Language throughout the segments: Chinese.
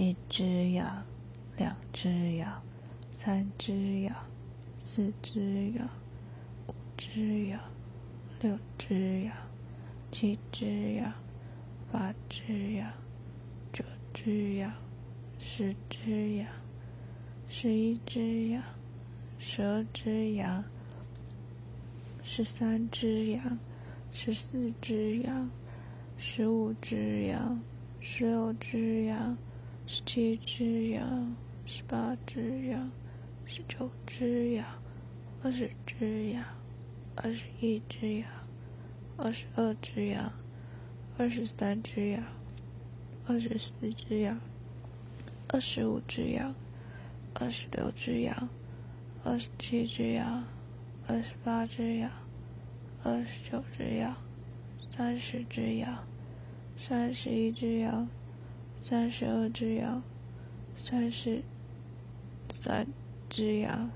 一只羊，两只羊，三只羊，四只羊，五只羊，六只羊，七只羊，八只羊，九只羊，十只羊，十一只羊，十二只羊，十三只羊，十四只羊，十五只羊，十六只羊。十七只羊，十八只羊，十九只羊，二十只羊，二十一只羊，二十二只羊，二十三只羊，二十四只羊，二十五只羊，二十六只羊，二十七只羊，二十八只羊，二十九只羊，三十只羊，三十一只羊。三十二只羊，三十三只羊，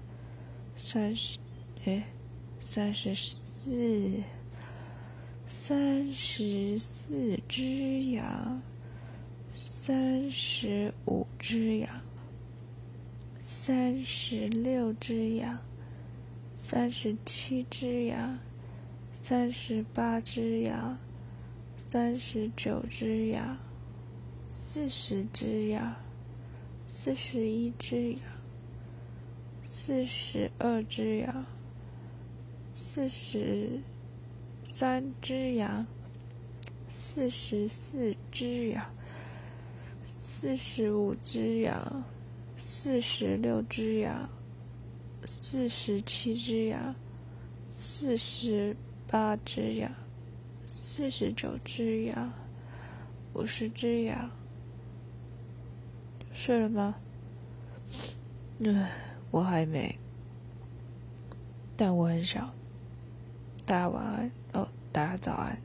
三十哎，三十四，三十四只羊，三十五只羊，三十六只羊，三十七只羊，三十八只羊，三十九只羊。四十只羊，四十一只羊，四十二只羊，四十三只羊，四十四只羊，四十五只羊，四十六只羊，四十七只羊，四十八只羊，四十九只羊，五十只羊。睡了吗？嗯，我还没，但我很想。大家晚安哦，大家早安。